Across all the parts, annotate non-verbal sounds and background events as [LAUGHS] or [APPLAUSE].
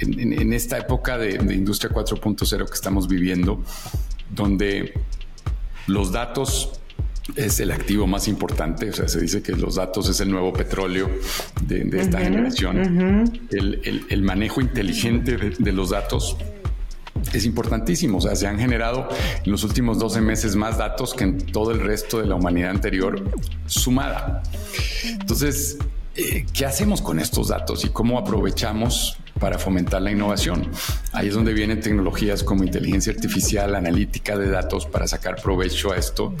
en, esta época de, de industria 4.0 que estamos viviendo, donde los datos es el activo más importante. O sea, se dice que los datos es el nuevo petróleo de, esta generación. el, manejo inteligente de, los datos es importantísimo. O sea, se han generado en los últimos 12 meses más datos que en todo el resto de la humanidad anterior sumada. Entonces, eh, ¿qué hacemos con estos datos y cómo aprovechamos para fomentar la innovación? Ahí es donde vienen tecnologías como inteligencia artificial, analítica de datos para sacar provecho a esto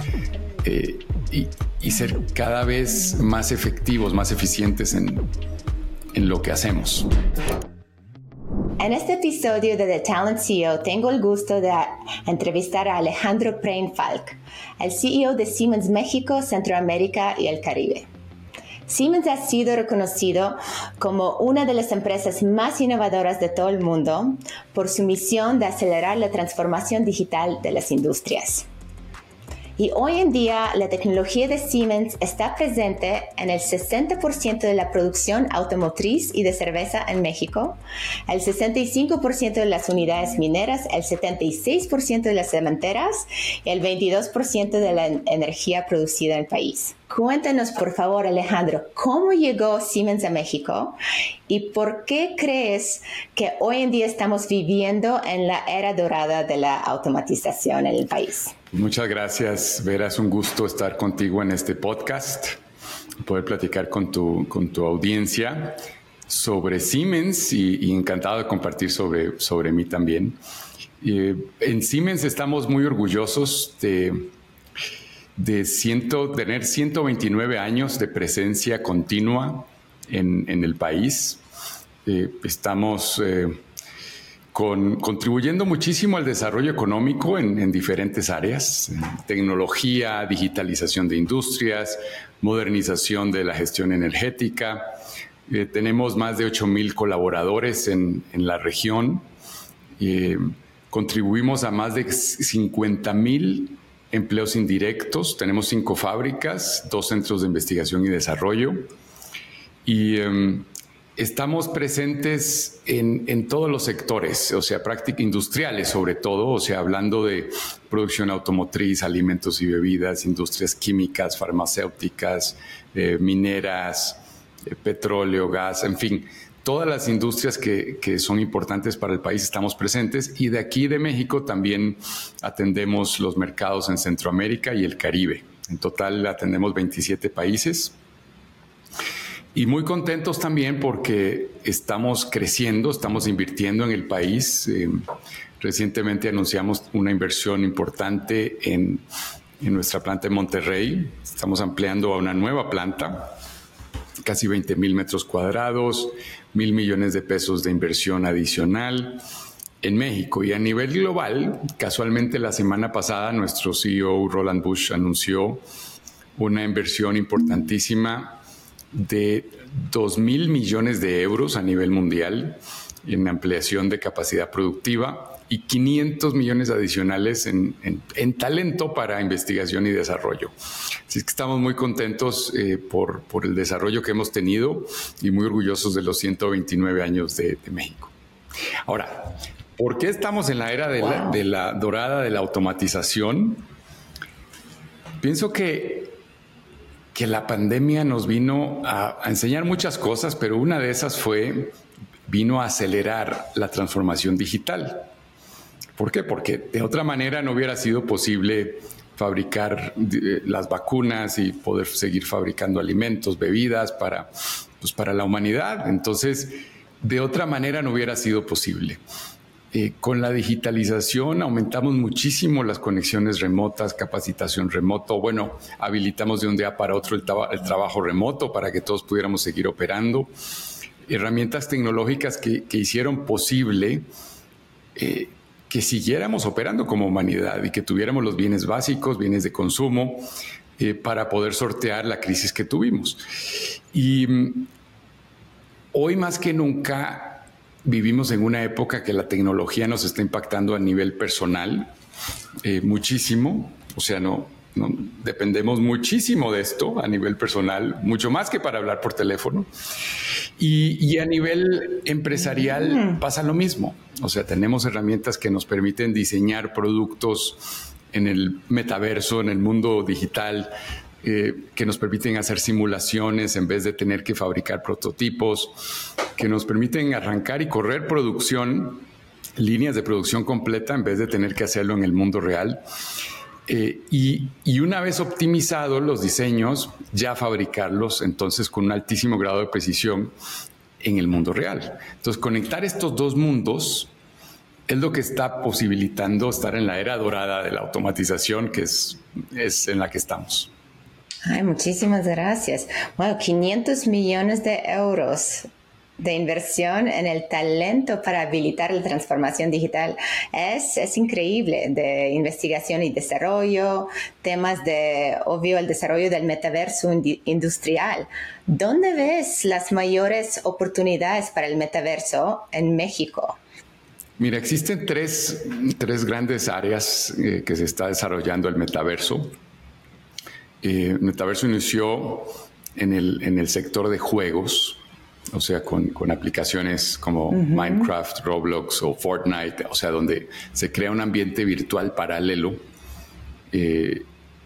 eh, y, ser cada vez más efectivos, más eficientes en, en lo que hacemos. En este episodio de The Talent CEO tengo el gusto de entrevistar a Alejandro Preinfalk, el CEO de Siemens México, Centroamérica y el Caribe. Siemens ha sido reconocido como una de las empresas más innovadoras de todo el mundo por su misión de acelerar la transformación digital de las industrias. Y hoy en día la tecnología de Siemens está presente en el 60% de la producción automotriz y de cerveza en México, el 65% de las unidades mineras, el 76% de las cementeras y el 22% de la energía producida en el país. Cuéntanos, por favor, Alejandro, ¿cómo llegó Siemens a México y por qué crees que hoy en día estamos viviendo en la era dorada de la automatización en el país? Muchas gracias, Vera. Es un gusto estar contigo en este podcast, poder platicar con tu, con tu audiencia sobre Siemens y, encantado de compartir sobre, sobre mí también. en Siemens estamos muy orgullosos de de tener 129 años de presencia continua en, el país. Eh, estamos eh, contribuyendo muchísimo al desarrollo económico en, diferentes áreas, tecnología, digitalización de industrias, modernización de la gestión energética. Eh, tenemos más de 8 mil colaboradores en, la región. contribuimos a más de 50 mil empleos indirectos. Tenemos cinco fábricas, dos centros de investigación y desarrollo. Y em, estamos presentes en, todos los sectores, o sea, prácticas industriales sobre todo, o sea, hablando de producción automotriz, alimentos y bebidas, industrias químicas, farmacéuticas, eh, mineras, eh, petróleo, gas, en fin, todas las industrias que, son importantes para el país estamos presentes y de aquí de México también atendemos los mercados en Centroamérica y el Caribe. En total atendemos 27 países. Y muy contentos también porque estamos creciendo, estamos invirtiendo en el país. Eh, recientemente anunciamos una inversión importante en, en nuestra planta en Monterrey. Estamos ampliando a una nueva planta casi 20 mil metros cuadrados, mil millones de pesos de inversión adicional en México. Y a nivel global, casualmente la semana pasada nuestro CEO Roland Bush anunció una inversión importantísima de 2 mil millones de euros a nivel mundial en ampliación de capacidad productiva y 500 millones adicionales en, talento para investigación y desarrollo. Así es que estamos muy contentos eh, por, el desarrollo que hemos tenido y muy orgullosos de los 129 años de, México. Ahora, ¿por qué estamos en la era de, la, dorada de la automatización? Pienso que, que la pandemia nos vino a, enseñar muchas cosas, pero una de esas fue, vino a acelerar la transformación digital. ¿Por qué? Porque de otra manera no hubiera sido posible fabricar eh, las vacunas y poder seguir fabricando alimentos, bebidas para, pues para la humanidad. Entonces, de otra manera no hubiera sido posible. Eh, con la digitalización aumentamos muchísimo las conexiones remotas, capacitación remoto. Bueno, habilitamos de un día para otro el, trabajo remoto para que todos pudiéramos seguir operando. Herramientas tecnológicas que, hicieron posible eh, que siguiéramos operando como humanidad y que tuviéramos los bienes básicos, bienes de consumo, eh, para poder sortear la crisis que tuvimos. Y mm, hoy más que nunca vivimos en una época que la tecnología nos está impactando a nivel personal eh, muchísimo, o sea, no, no, dependemos muchísimo de esto a nivel personal, mucho más que para hablar por teléfono. Y, a nivel empresarial mm. pasa lo mismo. O sea, tenemos herramientas que nos permiten diseñar productos en el metaverso, en el mundo digital, eh, que nos permiten hacer simulaciones en vez de tener que fabricar prototipos, que nos permiten arrancar y correr producción, líneas de producción completa en vez de tener que hacerlo en el mundo real. Eh, y, una vez optimizados los diseños, ya fabricarlos entonces con un altísimo grado de precisión en el mundo real. Entonces, conectar estos dos mundos es lo que está posibilitando estar en la era dorada de la automatización, que es en la que estamos. Ay, muchísimas gracias. Bueno, 500 millones de euros de inversión en el talento para habilitar la transformación digital. Es, es increíble de investigación y desarrollo, temas de, obvio, el desarrollo del metaverso industrial. ¿Dónde ves las mayores oportunidades para el metaverso en México? Mira, existen tres, tres grandes áreas eh, que se está desarrollando el metaverso. Eh, metaverso inició en el, en el sector de juegos, o sea, con, aplicaciones como Minecraft, Roblox o Fortnite, o sea, donde se crea un ambiente virtual paralelo, eh,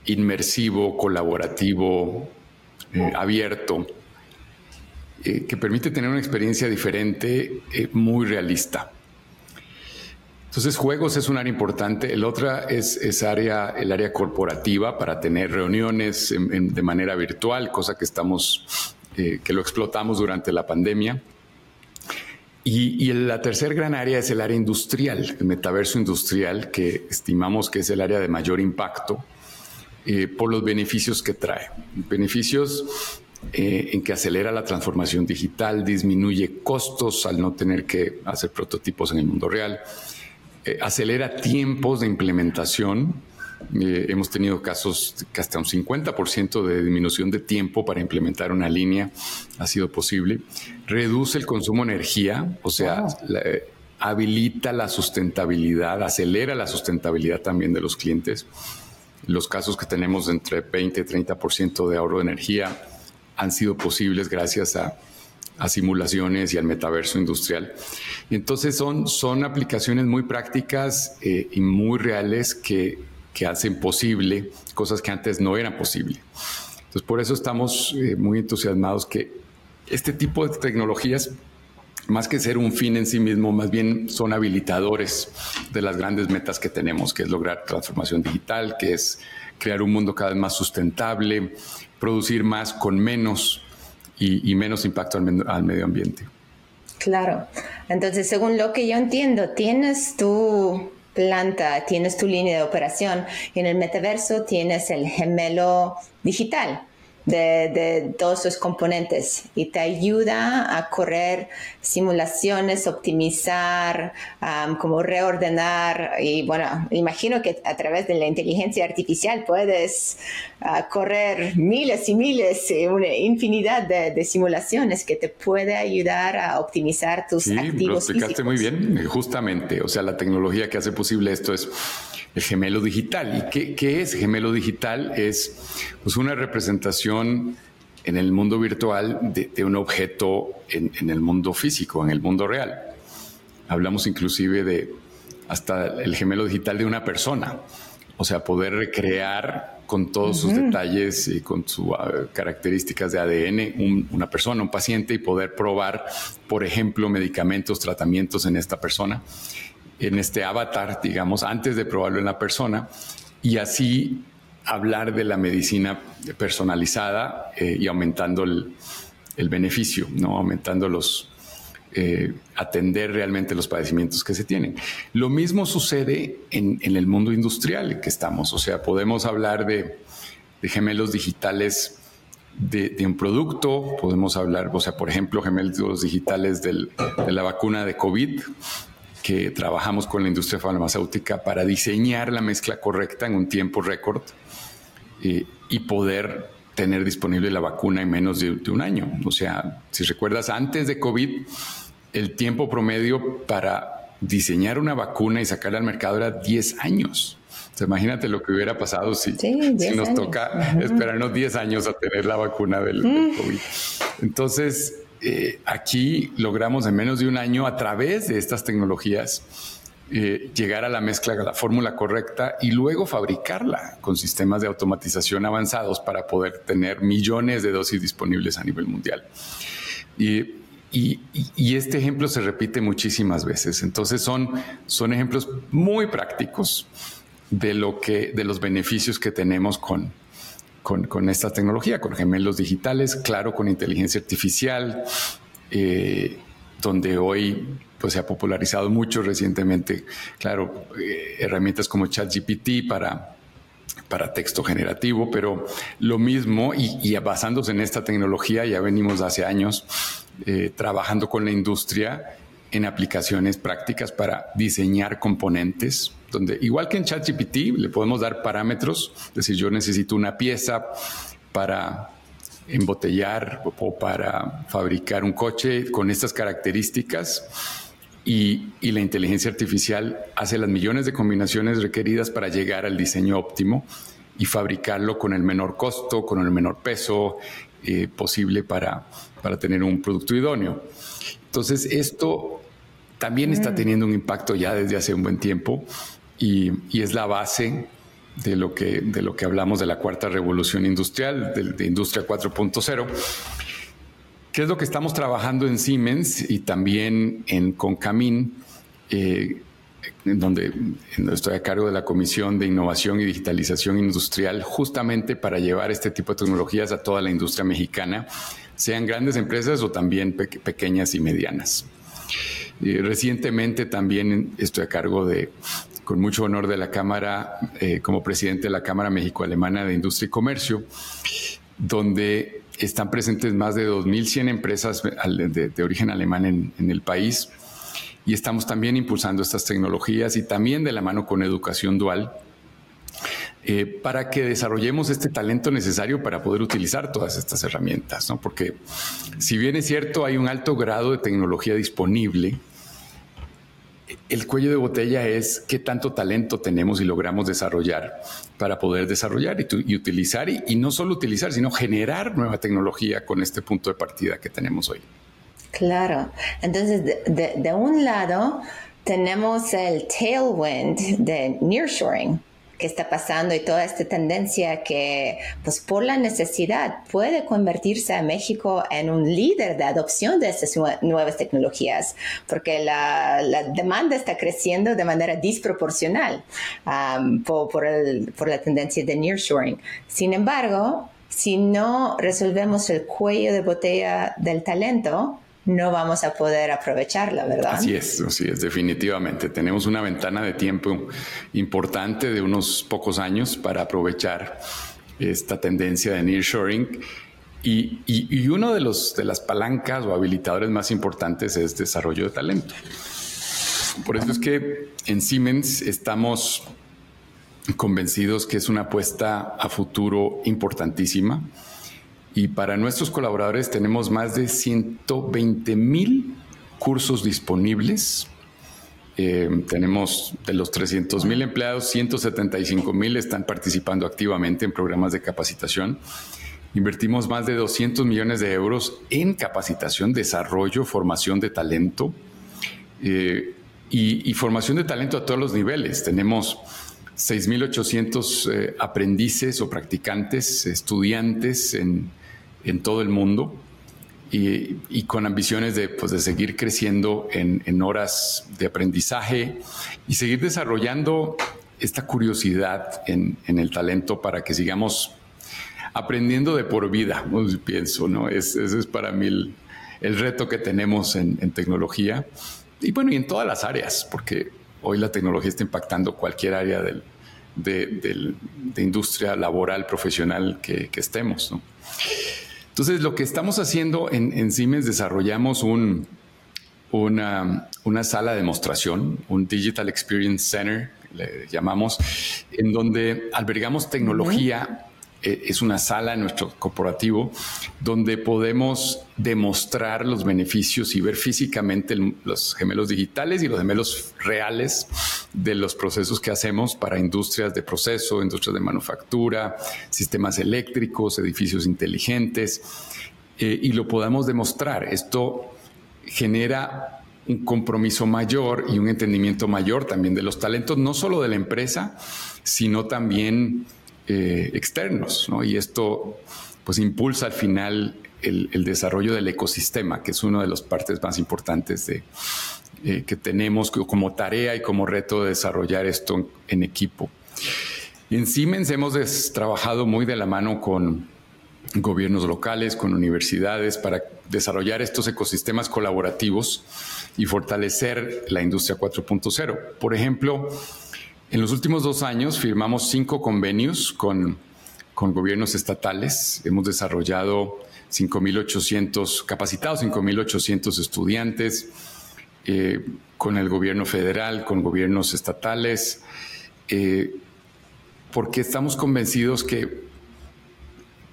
inmersivo, colaborativo, eh, abierto, eh, que permite tener una experiencia diferente, muy realista. Entonces, juegos es un área importante. El otro es, área, el área corporativa para tener reuniones de manera virtual, cosa que estamos eh, que lo explotamos durante la pandemia. Y, la tercer gran área es el área industrial, el metaverso industrial, que estimamos que es el área de mayor impacto eh, por los beneficios que trae. Beneficios eh, en que acelera la transformación digital, disminuye costos al no tener que hacer prototipos en el mundo real, acelera tiempos de implementación, eh, hemos tenido casos que hasta un 50% de disminución de tiempo para implementar una línea ha sido posible. Reduce el consumo de energía, o sea, eh, habilita la sustentabilidad, acelera la sustentabilidad también de los clientes. Los casos que tenemos entre 20 y 30% de ahorro de energía han sido posibles gracias a, simulaciones y al metaverso industrial. entonces son, son aplicaciones muy prácticas eh, y muy reales que que hacen posible cosas que antes no eran posibles. Entonces, por eso estamos eh, muy entusiasmados que este tipo de tecnologías, más que ser un fin en sí mismo, más bien son habilitadores de las grandes metas que tenemos, que es lograr transformación digital, que es crear un mundo cada vez más sustentable, producir más con menos y, menos impacto al, al medio ambiente. Claro. Entonces, según lo que yo entiendo, tienes tú planta tienes tu línea de operación y en el metaverso tienes el gemelo digital de, todos sus componentes y te ayuda a correr simulaciones, optimizar, como reordenar y bueno, imagino que a través de la inteligencia artificial puedes ah, correr miles y miles, eh, una infinidad de, simulaciones que te puede ayudar a optimizar tus sí, activos. Lo explicaste muy bien, justamente, o sea, la tecnología que hace posible esto es el gemelo digital. ¿Y qué, es gemelo digital? Es pues, una representación en el mundo virtual de, un objeto en, el mundo físico, en el mundo real. Hablamos inclusive de hasta el gemelo digital de una persona, o sea, poder recrear con todos sus detalles y con sus ah, características de ADN una persona, un paciente y poder probar, por ejemplo, medicamentos, tratamientos en esta persona en este avatar, digamos, antes de probarlo en la persona y así hablar de la medicina personalizada eh, y aumentando el, beneficio, ¿no? aumentando los, eh, atender realmente los padecimientos que se tienen. Lo mismo sucede en, el mundo industrial que estamos, o sea, podemos hablar de, gemelos digitales de, un producto, podemos hablar, o sea, por ejemplo, gemelos digitales de la vacuna de COVID, que trabajamos con la industria farmacéutica para diseñar la mezcla correcta en un tiempo récord eh, y poder tener disponible la vacuna en menos de, un año. O sea, si recuerdas, antes de COVID, el tiempo promedio para diseñar una vacuna y sacarla al mercado era 10 años. O sea, imagínate lo que hubiera pasado si, si nos toca esperarnos 10 años a tener la vacuna del, del COVID. Entonces, eh, aquí logramos en menos de un año a través de estas tecnologías eh, llegar a la mezcla, a la fórmula correcta y luego fabricarla con sistemas de automatización avanzados para poder tener millones de dosis disponibles a nivel mundial. Y, este ejemplo se repite muchísimas veces. Entonces son, son ejemplos muy prácticos de, lo que, de los beneficios que tenemos con, con, esta tecnología, con gemelos digitales, claro, con inteligencia artificial, eh, donde hoy pues, se ha popularizado mucho recientemente, claro, eh, herramientas como ChatGPT para, para texto generativo, pero lo mismo, y, basándose en esta tecnología, ya venimos hace años eh, trabajando con la industria en aplicaciones prácticas para diseñar componentes, donde igual que en ChatGPT le podemos dar parámetros, es decir, yo necesito una pieza para embotellar o para fabricar un coche con estas características y, la inteligencia artificial hace las millones de combinaciones requeridas para llegar al diseño óptimo y fabricarlo con el menor costo, con el menor peso eh, posible para, para tener un producto idóneo. Entonces, esto también está mm. teniendo un impacto ya desde hace un buen tiempo y, es la base de lo, que, de lo que hablamos de la cuarta revolución industrial, de, Industria 4.0. ¿Qué es lo que estamos trabajando en Siemens y también en Concamin? Eh, en donde estoy a cargo de la Comisión de Innovación y Digitalización Industrial, justamente para llevar este tipo de tecnologías a toda la industria mexicana, sean grandes empresas o también pequeñas y medianas. Recientemente también estoy a cargo de con mucho honor de la Cámara, eh, como presidente de la Cámara México-Alemana de Industria y Comercio, donde están presentes más de 2.100 empresas de, origen alemán en, el país. Y estamos también impulsando estas tecnologías y también de la mano con educación dual eh, para que desarrollemos este talento necesario para poder utilizar todas estas herramientas, ¿no? Porque si bien es cierto, hay un alto grado de tecnología disponible, el cuello de botella es qué tanto talento tenemos y logramos desarrollar para poder desarrollar y, utilizar, y, no solo utilizar, sino generar nueva tecnología con este punto de partida que tenemos hoy. Claro, entonces de un lado tenemos el tailwind de nearshoring que está pasando y toda esta tendencia que, pues por la necesidad, puede convertirse a México en un líder de adopción de estas nuevas tecnologías, porque la, demanda está creciendo de manera disproporcional por, por la tendencia de nearshoring. Sin embargo, si no resolvemos el cuello de botella del talento, no vamos a poder aprovecharla, ¿verdad? Así es, así es, definitivamente. Tenemos una ventana de tiempo importante de unos pocos años para aprovechar esta tendencia de nearshoring. Y, y, uno de, los, de las palancas o habilitadores más importantes es desarrollo de talento. Por eso es que en Siemens estamos convencidos que es una apuesta a futuro importantísima y para nuestros colaboradores tenemos más de 120 mil cursos disponibles. Eh, tenemos de los 300 mil empleados, 175 mil están participando activamente en programas de capacitación. Invertimos más de 200 millones de euros en capacitación, desarrollo, formación de talento eh, y, formación de talento a todos los niveles. Tenemos 6.800 eh, aprendices o practicantes, estudiantes en en todo el mundo y, con ambiciones de, pues, de seguir creciendo en, horas de aprendizaje y seguir desarrollando esta curiosidad en, el talento para que sigamos aprendiendo de por vida, pues, pienso, ¿no? Es, ese es para mí el, reto que tenemos en, tecnología y bueno, y en todas las áreas, porque hoy la tecnología está impactando cualquier área del, de, industria laboral, profesional que, que estemos, ¿no? Entonces, lo que estamos haciendo en, Siemens, desarrollamos un, una, sala de demostración, un Digital Experience Center, le llamamos, en donde albergamos tecnología es una sala en nuestro corporativo donde podemos demostrar los beneficios y ver físicamente los gemelos digitales y los gemelos reales de los procesos que hacemos para industrias de proceso, industrias de manufactura, sistemas eléctricos, edificios inteligentes eh, y lo podamos demostrar. Esto genera un compromiso mayor y un entendimiento mayor también de los talentos, no solo de la empresa, sino también eh, externos. Y esto pues impulsa al final el, desarrollo del ecosistema, que es una de las partes más importantes de, eh, que tenemos como tarea y como reto de desarrollar esto en, equipo. En Siemens hemos trabajado muy de la mano con gobiernos locales, con universidades, para desarrollar estos ecosistemas colaborativos y fortalecer la industria 4.0. Por ejemplo, en los últimos dos años firmamos cinco convenios con, con gobiernos estatales. Hemos desarrollado 5.800 capacitados, 5.800 estudiantes eh, con el gobierno federal, con gobiernos estatales, eh, porque estamos convencidos que,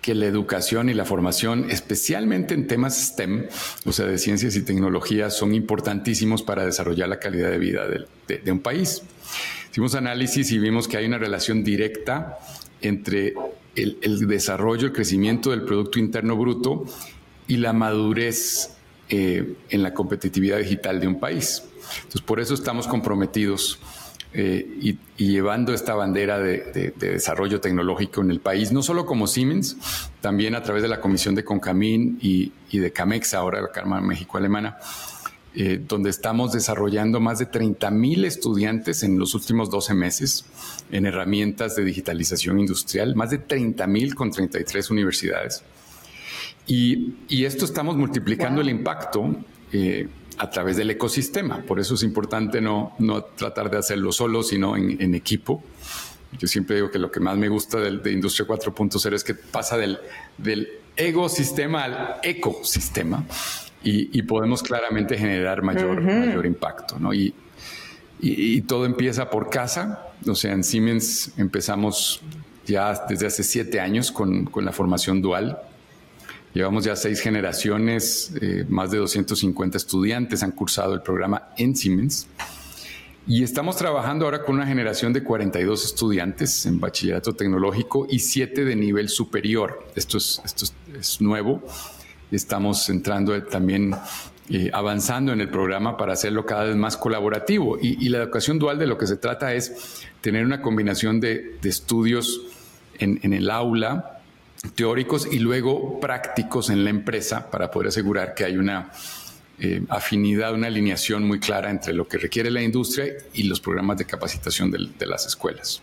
que la educación y la formación, especialmente en temas STEM, o sea, de ciencias y tecnologías, son importantísimos para desarrollar la calidad de vida de, de un país. Hicimos análisis y vimos que hay una relación directa entre el, desarrollo, el crecimiento del Producto Interno Bruto y la madurez eh, en la competitividad digital de un país. Entonces, por eso estamos comprometidos eh, y, llevando esta bandera de, desarrollo tecnológico en el país, no solo como Siemens, también a través de la Comisión de Concamín y, de CAMEX, ahora la Cámara México-Alemana, eh, donde estamos desarrollando más de 30 mil estudiantes en los últimos 12 meses en herramientas de digitalización industrial, más de 30 mil con 33 universidades. Y, esto estamos multiplicando el impacto eh, a través del ecosistema. Por eso es importante no, no tratar de hacerlo solo, sino en, equipo. Yo siempre digo que lo que más me gusta de, Industria 4.0 es que pasa del, del ecosistema al ecosistema y, podemos claramente generar mayor, mayor impacto. ¿no? Y, y, todo empieza por casa. O sea, en Siemens empezamos ya desde hace siete años con, con la formación dual. Llevamos ya seis generaciones, eh, más de 250 estudiantes han cursado el programa en Siemens. Y estamos trabajando ahora con una generación de 42 estudiantes en bachillerato tecnológico y siete de nivel superior. Esto es, nuevo estamos entrando también eh, avanzando en el programa para hacerlo cada vez más colaborativo. Y, la educación dual de lo que se trata es tener una combinación de, estudios en, el aula, teóricos y luego prácticos en la empresa para poder asegurar que hay una eh, afinidad, una alineación muy clara entre lo que requiere la industria y los programas de capacitación de las escuelas.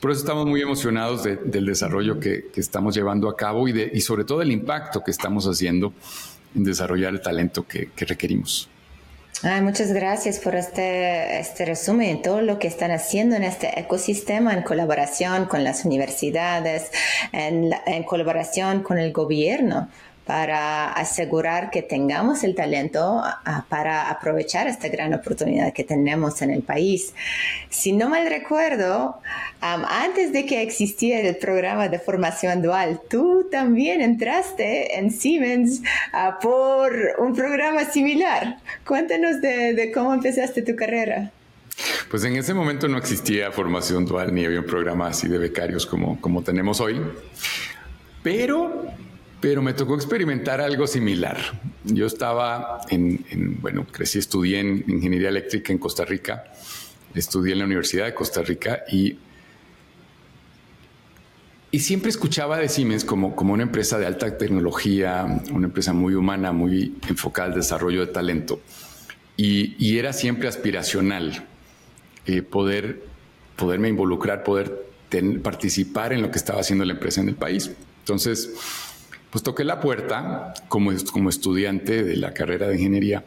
Por eso estamos muy emocionados del desarrollo que, estamos llevando a cabo y, sobre todo el impacto que estamos haciendo en desarrollar el talento que, requerimos. muchas gracias por este, este resumen, todo lo que están haciendo en este ecosistema en colaboración con las universidades, en colaboración con el gobierno para asegurar que tengamos el talento para aprovechar esta gran oportunidad que tenemos en el país. Si no mal recuerdo, antes de que existiera el programa de formación dual, tú también entraste en Siemens ah, por un programa similar. Cuéntanos de, cómo empezaste tu carrera. Pues en ese momento no existía formación dual ni había un programa así de becarios como, como tenemos hoy. Pero pero me tocó experimentar algo similar. Yo estaba en, bueno, crecí, estudié en ingeniería eléctrica en Costa Rica, estudié en la Universidad de Costa Rica y, y siempre escuchaba de Siemens como, como una empresa de alta tecnología, una empresa muy humana, muy enfocada al desarrollo de talento. Y, era siempre aspiracional eh, poder, poderme involucrar, poder participar en lo que estaba haciendo la empresa en el país. Entonces, pues toqué la puerta como, como estudiante de la carrera de ingeniería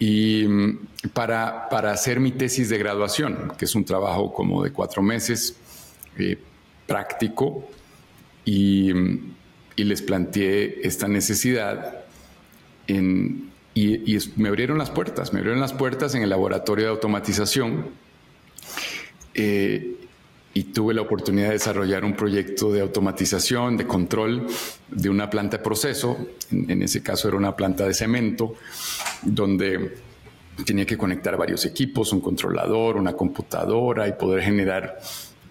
y mm, para, para hacer mi tesis de graduación, que es un trabajo como de cuatro meses, eh, práctico, y, mm, y, les planteé esta necesidad en, y, me abrieron las puertas, me abrieron las puertas en el laboratorio de automatización. Eh, y tuve la oportunidad de desarrollar un proyecto de automatización, de control de una planta de proceso. En, ese caso era una planta de cemento, donde tenía que conectar varios equipos, un controlador, una computadora y poder generar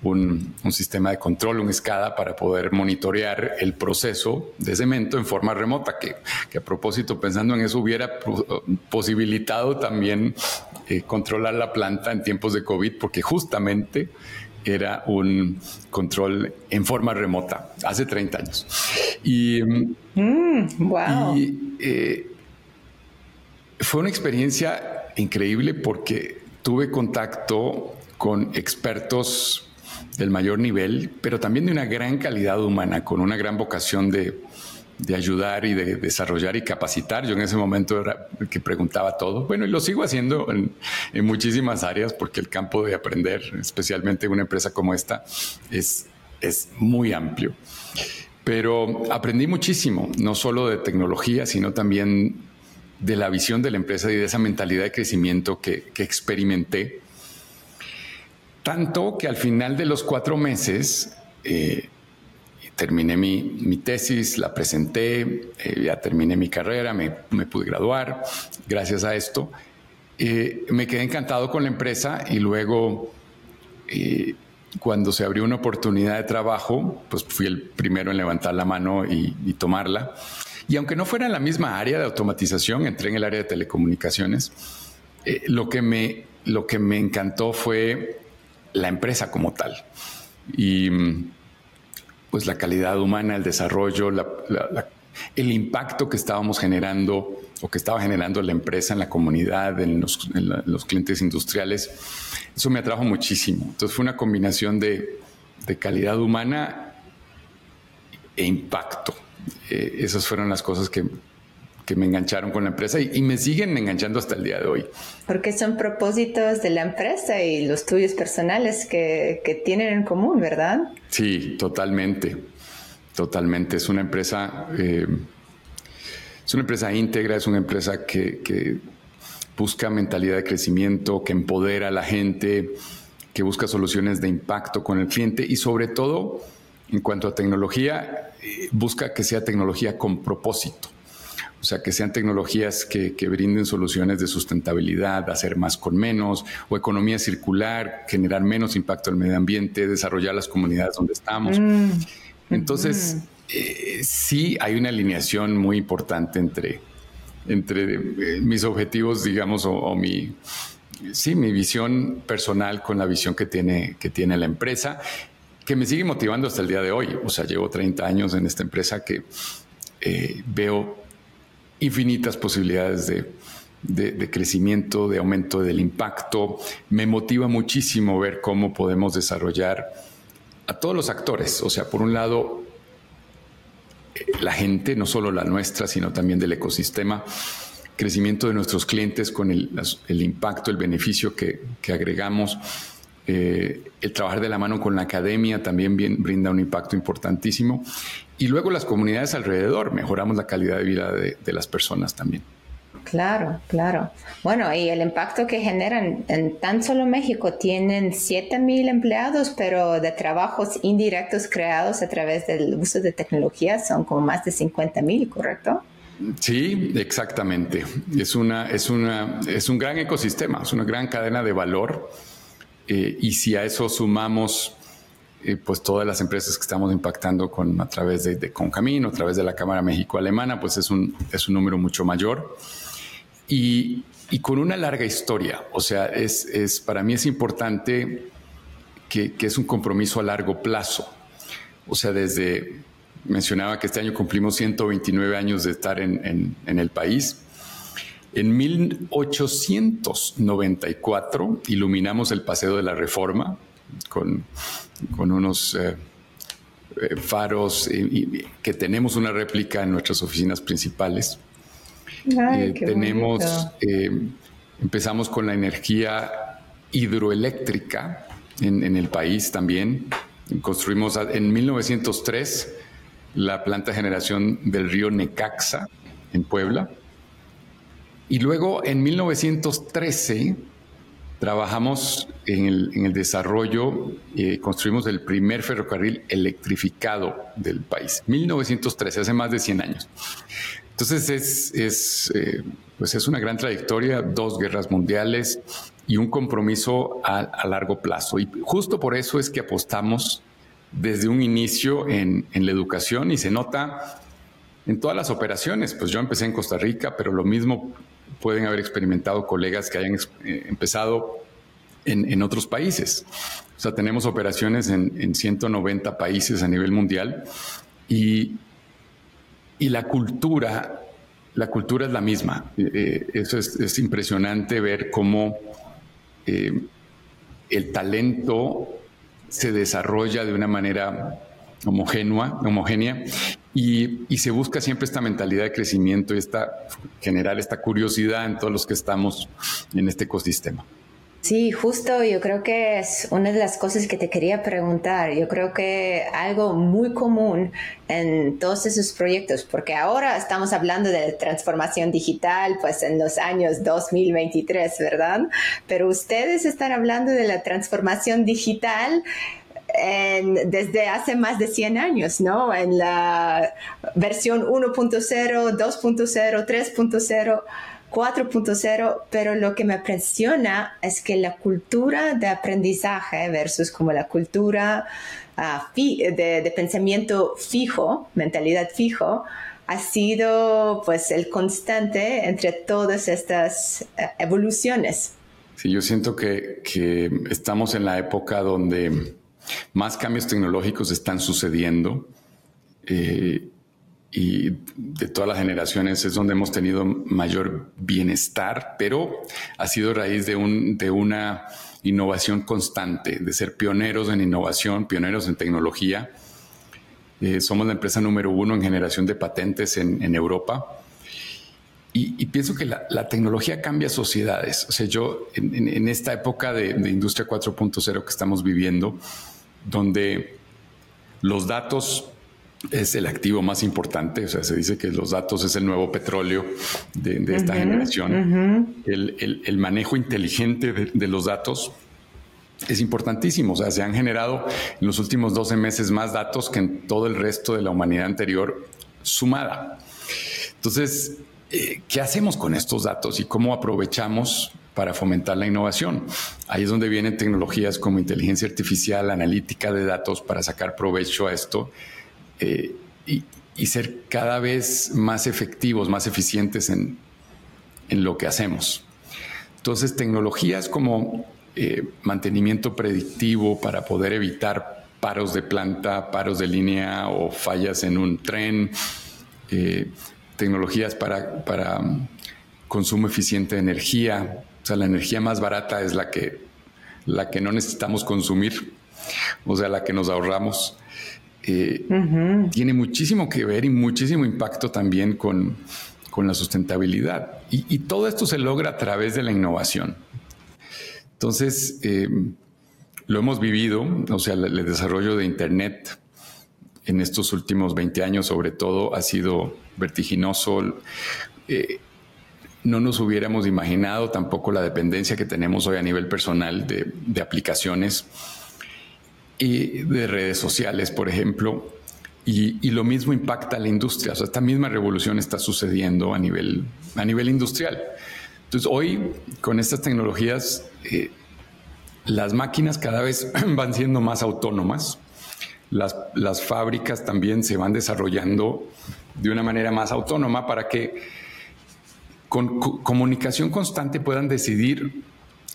un, sistema de control, un SCADA, para poder monitorear el proceso de cemento en forma remota, que, a propósito, pensando en eso, hubiera posibilitado también eh, controlar la planta en tiempos de COVID, porque justamente era un control en forma remota hace 30 años. Y, mm, wow. Eh, fue una experiencia increíble porque tuve contacto con expertos del mayor nivel, pero también de una gran calidad humana, con una gran vocación de, ayudar y de desarrollar y capacitar. Yo en ese momento era el que preguntaba todo. Bueno, y lo sigo haciendo en, en, muchísimas áreas porque el campo de aprender, especialmente en una empresa como esta, es, es muy amplio. Pero aprendí muchísimo, no solo de tecnología, sino también de la visión de la empresa y de esa mentalidad de crecimiento que, que experimenté tanto que al final de los cuatro meses eh, terminé mi, tesis, la presenté, eh, ya terminé mi carrera, me, pude graduar gracias a esto. Eh, me quedé encantado con la empresa y luego cuando se abrió una oportunidad de trabajo, pues fui el primero en levantar la mano y, y, tomarla. Y aunque no fuera en la misma área de automatización, entré en el área de telecomunicaciones, lo, que me, lo que me encantó fue la empresa como tal. Y pues la calidad humana, el desarrollo, el impacto que estábamos generando o que estaba generando la empresa en la comunidad, en los, clientes industriales, eso me atrajo muchísimo. Entonces fue una combinación de, calidad humana e impacto. Eh, esas fueron las cosas que, que me engancharon con la empresa y, me siguen enganchando hasta el día de hoy. Porque son propósitos de la empresa y los tuyos personales que, que tienen en común, ¿verdad? Sí, totalmente, totalmente. Es una empresa, eh, es una empresa íntegra, es una empresa que, que busca mentalidad de crecimiento, que empodera a la gente, que busca soluciones de impacto con el cliente y sobre todo, en cuanto a tecnología, eh, busca que sea tecnología con propósito. O sea, que sean tecnologías que, brinden soluciones de sustentabilidad, hacer más con menos, o economía circular, generar menos impacto al medio ambiente, desarrollar las comunidades donde estamos. Mm. Entonces, eh, sí hay una alineación muy importante entre, entre eh, mis objetivos, digamos, o, mi, sí, mi visión personal con la visión que tiene, que tiene la empresa, que me sigue motivando hasta el día de hoy. O sea, llevo 30 años en esta empresa que eh, veo infinitas posibilidades de, crecimiento, de aumento del impacto. Me motiva muchísimo ver cómo podemos desarrollar a todos los actores. O sea, por un lado, la gente, no solo la nuestra, sino también del ecosistema, crecimiento de nuestros clientes con el, impacto, el beneficio que, agregamos. Eh, el trabajar de la mano con la academia también brinda un impacto importantísimo y luego las comunidades alrededor, mejoramos la calidad de vida de, las personas también. Claro, claro. Bueno, y el impacto que generan en tan solo México tienen 7 mil empleados, pero de trabajos indirectos creados a través del uso de tecnología son como más de 50 mil, ¿correcto? Sí, exactamente. Es, una, es, una, es un gran ecosistema, es una gran cadena de valor. Eh, y si a eso sumamos pues todas las empresas que estamos impactando con, a través de, de Concamino, a través de la Cámara México-Alemana, pues es un, es un número mucho mayor. Y, con una larga historia. O sea, es, es para mí es importante que, que, es un compromiso a largo plazo. O sea, desde, mencionaba que este año cumplimos 129 años de estar en, en el país. En 1894 iluminamos el Paseo de la Reforma con con unos eh, eh, faros y, que tenemos una réplica en nuestras oficinas principales. Eh, tenemos, empezamos con la energía hidroeléctrica en, el país también. Construimos en 1903 la planta de generación del río Necaxa en Puebla. Y luego en 1913 Trabajamos en el, desarrollo, eh, construimos el primer ferrocarril electrificado del país, 1913, hace más de 100 años. Entonces es, es, eh, pues es una gran trayectoria, dos guerras mundiales, y un compromiso a, largo plazo. Y justo por eso es que apostamos desde un inicio en, en la educación y se nota en todas las operaciones. Pues yo empecé en Costa Rica, pero lo mismo pueden haber experimentado colegas que hayan eh, empezado en, otros países. O sea, tenemos operaciones en, 190 países a nivel mundial y, y, la cultura, la cultura es la misma. Eh, eh, eso es, impresionante ver cómo el talento se desarrolla de una manera homogénea, homogénea y, se busca siempre esta mentalidad de crecimiento y esta, generar esta curiosidad en todos los que estamos en este ecosistema. Sí, justo yo creo que es una de las cosas que te quería preguntar. Yo creo que algo muy común en todos esos proyectos, porque ahora estamos hablando de transformación digital, pues en los años 2023, ¿verdad? Pero ustedes están hablando de la transformación digital desde hace más de 100 años, ¿no? En la versión 1.0, 2.0, 3.0. 4.0, pero lo que me impresiona es que la cultura de aprendizaje versus como la cultura ah, de, pensamiento fijo, mentalidad fijo, ha sido pues el constante entre todas estas eh, evoluciones. Sí, yo siento que estamos en la época donde más cambios tecnológicos están sucediendo eh, y de todas las generaciones es donde hemos tenido mayor bienestar, pero ha sido raíz de, un, de una innovación constante, de ser pioneros en innovación, pioneros en tecnología. Eh, somos la empresa número uno en generación de patentes en, Europa. Y, pienso que la, tecnología cambia sociedades. O sea, yo en, esta época de, de Industria 4.0 que estamos viviendo, donde los datos es el activo más importante, o sea, se dice que los datos es el nuevo petróleo de, esta generación. el, manejo inteligente de, los datos es importantísimo, o sea, se han generado en los últimos 12 meses más datos que en todo el resto de la humanidad anterior sumada. Entonces, eh, ¿qué hacemos con estos datos y cómo aprovechamos para fomentar la innovación. Ahí es donde vienen tecnologías como inteligencia artificial, analítica de datos para sacar provecho a esto eh, y, ser cada vez más efectivos, más eficientes en, lo que hacemos. Entonces, tecnologías como eh, mantenimiento predictivo para poder evitar paros de planta, paros de línea o fallas en un tren, eh, tecnologías para, para consumo eficiente de energía, o sea, la energía más barata es la que, la que no necesitamos consumir, o sea, la que nos ahorramos. Eh, tiene muchísimo que ver y muchísimo impacto también con, la sustentabilidad. Y, todo esto se logra a través de la innovación. Entonces, eh, lo hemos vivido, o sea, el, desarrollo de Internet en estos últimos 20 años sobre todo ha sido vertiginoso. Eh, no nos hubiéramos imaginado tampoco la dependencia que tenemos hoy a nivel personal de, aplicaciones y de redes sociales, por ejemplo. Y, lo mismo impacta a la industria. O sea, esta misma revolución está sucediendo a nivel, a nivel industrial. Entonces, hoy, con estas tecnologías, eh, las máquinas cada vez [CLEARS THROAT] van siendo más autónomas. Las, las fábricas también se van desarrollando de una manera más autónoma para que con comunicación constante puedan decidir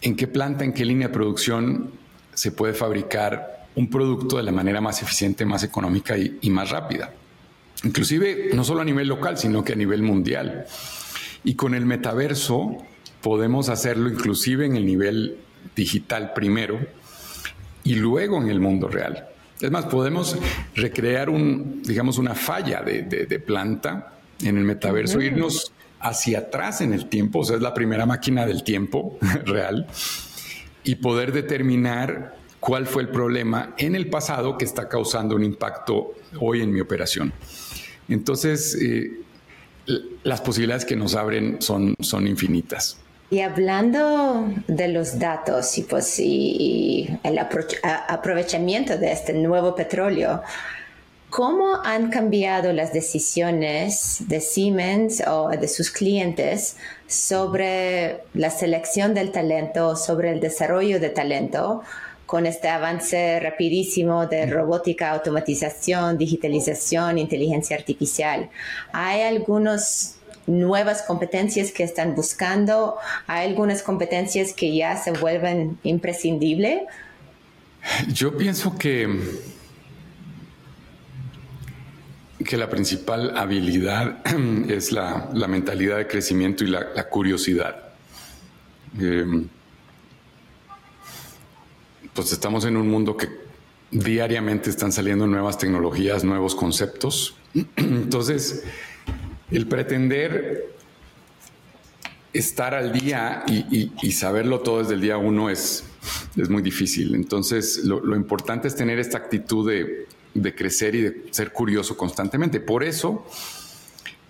en qué planta, en qué línea de producción se puede fabricar un producto de la manera más eficiente, más económica y, más rápida. Inclusive no solo a nivel local, sino que a nivel mundial. Y con el metaverso podemos hacerlo inclusive en el nivel digital primero y luego en el mundo real. Es más, podemos recrear un, digamos, una falla de, planta en el metaverso, irnos hacia atrás en el tiempo, o sea, es la primera máquina del tiempo [LAUGHS] real, y poder determinar cuál fue el problema en el pasado que está causando un impacto hoy en mi operación. Entonces, eh, las posibilidades que nos abren son, son infinitas. Y hablando de los datos y, pues, y el aprovechamiento de este nuevo petróleo, ¿Cómo han cambiado las decisiones de Siemens o de sus clientes sobre la selección del talento, sobre el desarrollo de talento, con este avance rapidísimo de robótica, automatización, digitalización, inteligencia artificial? ¿Hay algunas nuevas competencias que están buscando? ¿Hay algunas competencias que ya se vuelven imprescindibles? Yo pienso que que la principal habilidad [CLEARS THROAT] es la, mentalidad de crecimiento y la, curiosidad. Em, pues estamos en un mundo que diariamente están saliendo nuevas tecnologías, nuevos conceptos. [CLEARS THROAT] Entonces, el pretender estar al día y, saberlo todo desde el día uno es, es muy difícil. Entonces, lo importante es tener esta actitud de de crecer y de ser curioso constantemente. Por eso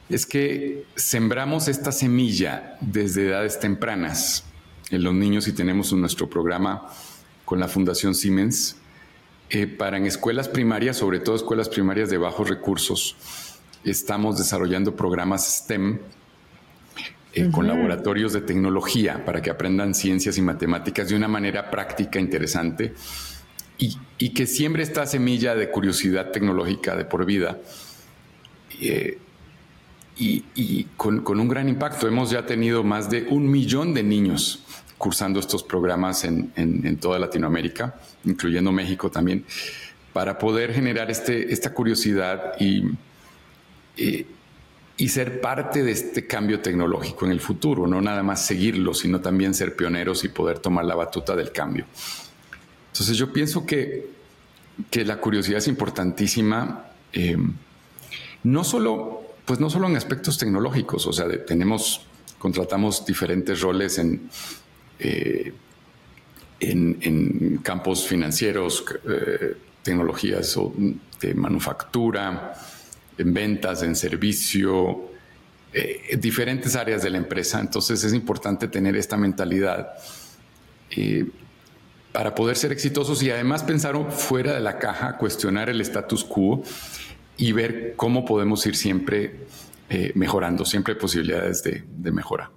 es que sembramos esta semilla desde edades tempranas en los niños y tenemos nuestro programa con la Fundación Siemens eh, para en escuelas primarias, sobre todo escuelas primarias de bajos recursos, estamos desarrollando programas STEM eh, con laboratorios de tecnología para que aprendan ciencias y matemáticas de una manera práctica, interesante y, que siembre esta semilla de curiosidad tecnológica de por vida. Eh, y, con, un gran impacto. Hemos ya tenido más de un millón de niños cursando estos programas en, toda Latinoamérica, incluyendo México también, para poder generar este, esta curiosidad y, y ser parte de este cambio tecnológico en el futuro, no nada más seguirlo, sino también ser pioneros y poder tomar la batuta del cambio. Entonces yo pienso que, la curiosidad es importantísima, eh, no, solo, pues no solo en aspectos tecnológicos, o sea, tenemos, contratamos diferentes roles en, eh, en, campos financieros, eh, tecnologías de manufactura, en ventas, en servicio, diferentes áreas de la empresa. Entonces es importante tener esta mentalidad para poder ser exitosos y además pensar fuera de la caja, cuestionar el status quo y ver cómo podemos ir siempre eh, mejorando, siempre posibilidades de, de mejora.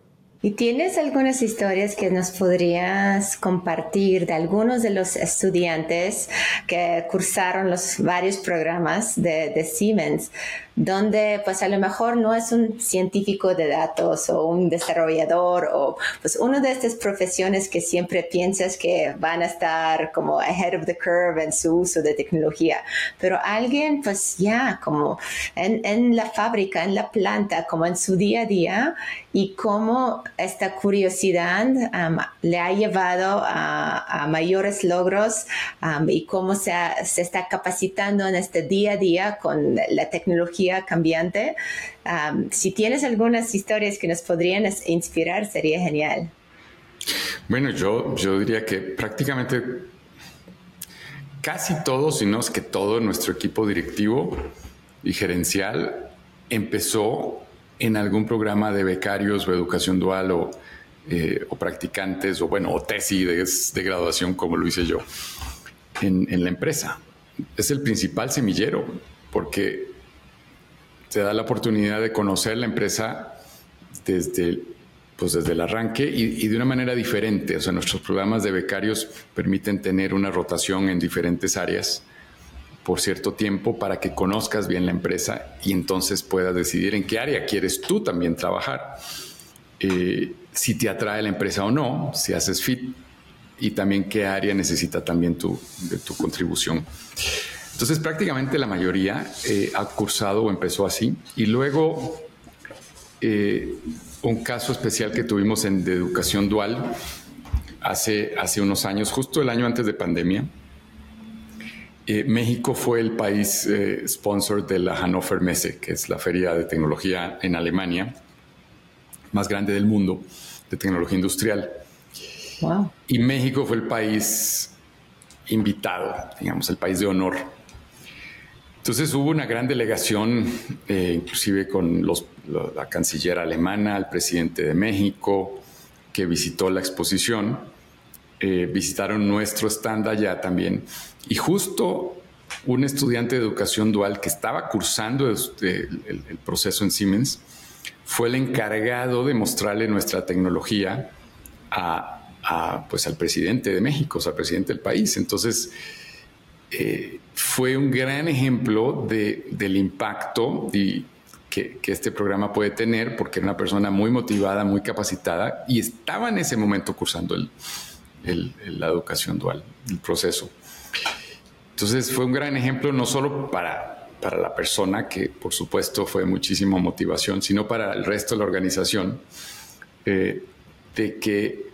¿Y tienes algunas historias que nos podrías compartir de algunos de los estudiantes que cursaron los varios programas de, de Siemens? Donde pues a lo mejor no es un científico de datos o un desarrollador o pues una de estas profesiones que siempre piensas que van a estar como ahead of the curve en su uso de tecnología, pero alguien pues ya como en, en la fábrica, en la planta, como en su día a día y cómo esta curiosidad um, le ha llevado a, a mayores logros um, y cómo se, se está capacitando en este día a día con la tecnología cambiante. si tienes algunas historias que nos podrían inspirar, sería genial. Bueno, yo, yo diría que prácticamente casi todo, si no es que todo nuestro equipo directivo y gerencial empezó en algún programa de becarios o educación dual o, eh, practicantes o bueno, o tesis de, graduación como lo hice yo en, en la empresa. Es el principal semillero porque te da la oportunidad de conocer la empresa desde, pues desde el arranque y, de una manera diferente. O sea, nuestros programas de becarios permiten tener una rotación en diferentes áreas por cierto tiempo para que conozcas bien la empresa y entonces puedas decidir en qué área quieres tú también trabajar. Eh, si te atrae la empresa o no, si haces fit y también qué área necesita también tu, de tu contribución. Entonces prácticamente la mayoría eh, ha cursado o empezó así. Y luego eh, un caso especial que tuvimos en, de educación dual hace, hace unos años, justo el año antes de pandemia. Eh, México fue el país sponsor de la Hannover Messe, que es la feria de tecnología en Alemania, más grande del mundo, de tecnología industrial. Y México fue el país invitado, digamos, el país de honor entonces hubo una gran delegación, eh, inclusive con la canciller alemana, el presidente de México, que visitó la exposición. Eh, visitaron nuestro stand allá también. Y justo un estudiante de educación dual que estaba cursando el, proceso en Siemens fue el encargado de mostrarle nuestra tecnología a, pues al presidente de México, o sea, al presidente del país. Entonces, eh, fue un gran ejemplo del impacto y que, este programa puede tener, porque era una persona muy motivada, muy capacitada y estaba en ese momento cursando la educación dual, el proceso. Entonces fue un gran ejemplo no solo para, la persona, que por supuesto fue muchísima motivación, sino para el resto de la organización, eh, de, que,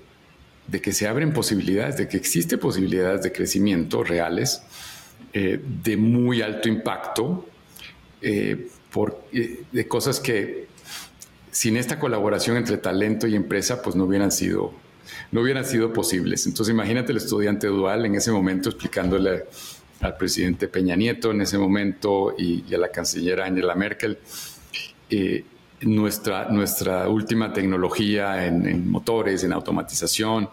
de que se abren posibilidades, de que existen posibilidades de crecimiento reales, eh, de muy alto impacto, eh, por, de cosas que sin esta colaboración entre talento y empresa, pues no hubieran sido no hubieran sido posibles. Entonces imagínate el estudiante dual en ese momento explicándole al presidente Peña Nieto en ese momento y, a la canciller Angela Merkel. Eh, nuestra, nuestra última tecnología en, motores, en automatización,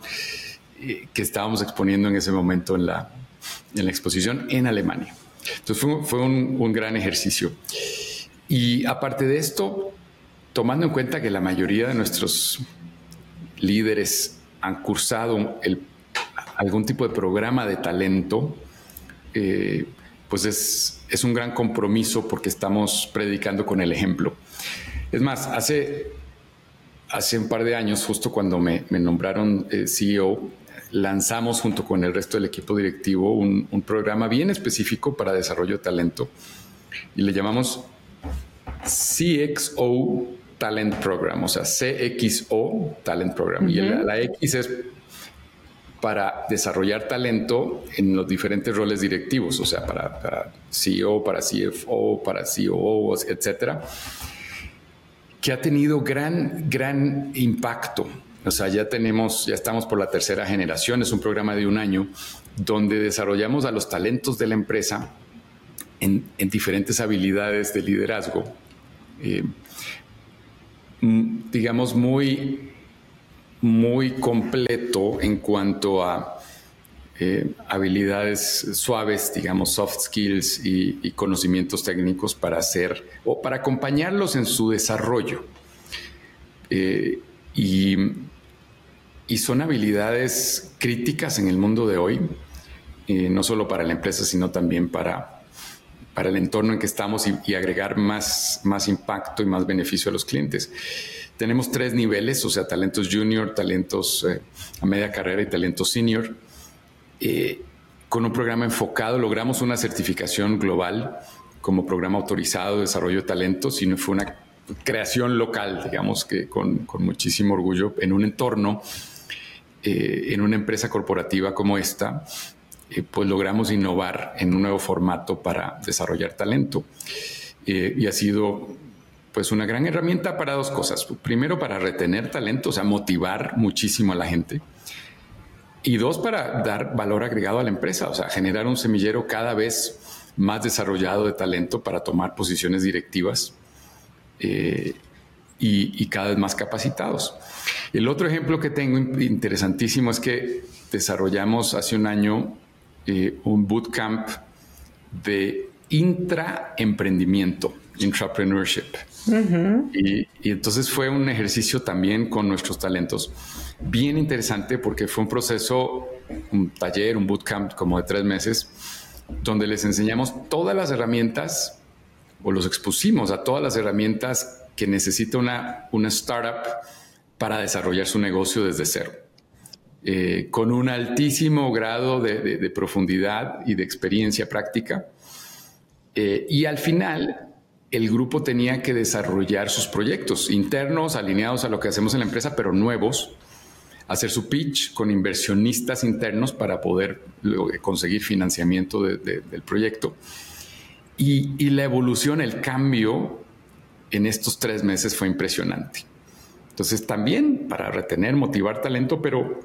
eh, que estábamos exponiendo en ese momento en la, en la exposición en Alemania. Entonces fue, fue un, un, gran ejercicio. Y aparte de esto, tomando en cuenta que la mayoría de nuestros líderes han cursado el, algún tipo de programa de talento, eh, pues es, es, un gran compromiso porque estamos predicando con el ejemplo. Es más, hace, hace un par de años, justo cuando me, nombraron eh, CEO, lanzamos junto con el resto del equipo directivo un, un, programa bien específico para desarrollo de talento y le llamamos CXO Talent Program, o sea, CXO Talent Program. Y la X es para desarrollar talento en los diferentes roles directivos, o sea, para, CEO, para CFO, para COO, etcétera, que ha tenido gran, gran impacto. O sea, ya tenemos, ya estamos por la tercera generación, es un programa de un año donde desarrollamos a los talentos de la empresa en, diferentes habilidades de liderazgo, eh, digamos, muy muy completo en cuanto a eh, habilidades suaves, digamos, soft skills y, conocimientos técnicos para hacer o para acompañarlos en su desarrollo. Eh, y, son habilidades críticas en el mundo de hoy, eh, no solo para la empresa, sino también para, para el entorno en que estamos y, y agregar más, más impacto y más beneficio a los clientes. Tenemos tres niveles, o sea, talentos junior, talentos eh, a media carrera y talentos senior. Eh, con un programa enfocado logramos una certificación global como programa autorizado de desarrollo de talentos y no fue una creación local, digamos que con, muchísimo orgullo en un entorno, eh, en una empresa corporativa como esta, pues logramos innovar en un nuevo formato para desarrollar talento. y ha sido pues una gran herramienta para dos cosas. Primero, para retener talento, o sea, motivar muchísimo a la gente. Y dos, para dar valor agregado a la empresa, o sea, generar un semillero cada vez más desarrollado de talento para tomar posiciones directivas eh, y, cada vez más capacitados. El otro ejemplo que tengo interesantísimo es que desarrollamos hace un año eh, un bootcamp de intraemprendimiento, intrapreneurship. y, entonces fue un ejercicio también con nuestros talentos bien interesante porque fue un proceso, un taller, un bootcamp como de tres meses, donde les enseñamos todas las herramientas o los expusimos a todas las herramientas que necesita una, una startup para desarrollar su negocio desde cero. Eh, con un altísimo grado de, profundidad y de experiencia práctica. Eh, y al final el grupo tenía que desarrollar sus proyectos internos, alineados a lo que hacemos en la empresa, pero nuevos, hacer su pitch con inversionistas internos para poder conseguir financiamiento del proyecto. Y, la evolución, el cambio en estos tres meses fue impresionante. Entonces también para retener, motivar talento, pero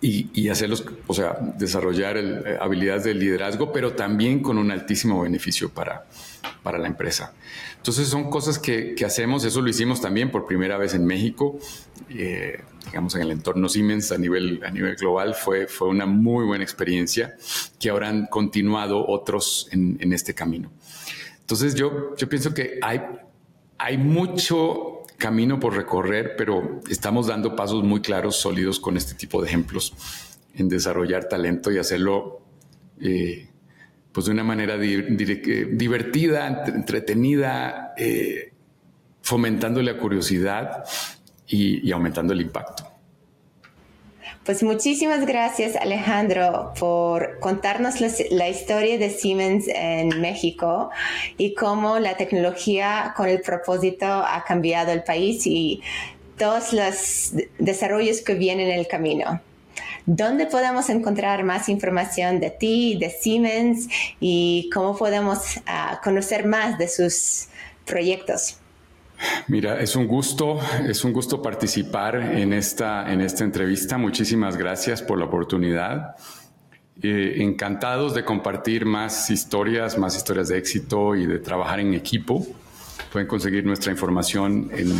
y, hacerlos, o sea, desarrollar eh, habilidades de liderazgo, pero también con un altísimo beneficio para, para la empresa. Entonces son cosas que, hacemos, eso lo hicimos también por primera vez en México, eh, digamos en el entorno Siemens a nivel, a nivel global, fue, fue una muy buena experiencia que ahora han continuado otros en, en este camino. Entonces yo, yo pienso que hay, hay mucho camino por recorrer, pero estamos dando pasos muy claros, sólidos con este tipo de ejemplos en desarrollar talento y hacerlo eh, pues de una manera divertida, entretenida, eh, fomentando la curiosidad y aumentando el impacto. Pues muchísimas gracias Alejandro por contarnos la, historia de Siemens en México y cómo la tecnología con el propósito ha cambiado el país y todos los desarrollos que vienen en el camino. ¿Dónde podemos encontrar más información de ti, de Siemens y cómo podemos ah, conocer más de sus proyectos? Mira, es un gusto, es un gusto participar en esta, en esta entrevista. Muchísimas gracias por la oportunidad. Eh, encantados de compartir más historias, más historias de éxito y de trabajar en equipo. Pueden conseguir nuestra información en,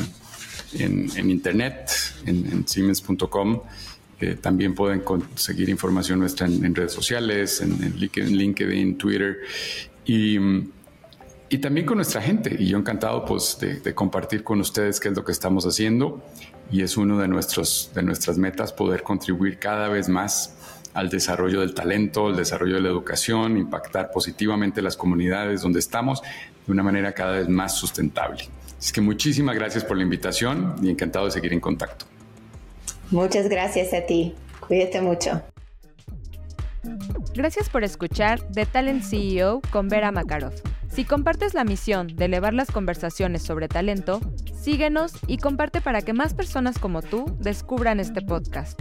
en, internet, en, siemens.com. Eh, también pueden conseguir información nuestra en, redes sociales, en, LinkedIn, Twitter. Y y también con nuestra gente. Y yo encantado pues, de, compartir con ustedes qué es lo que estamos haciendo. Y es uno de, nuestros, de nuestras metas poder contribuir cada vez más al desarrollo del talento, al desarrollo de la educación, impactar positivamente las comunidades donde estamos de una manera cada vez más sustentable. Así que muchísimas gracias por la invitación y encantado de seguir en contacto. Muchas gracias a ti. Cuídate mucho. Gracias por escuchar The Talent CEO con Vera Makarov. Si compartes la misión de elevar las conversaciones sobre talento, síguenos y comparte para que más personas como tú descubran este podcast.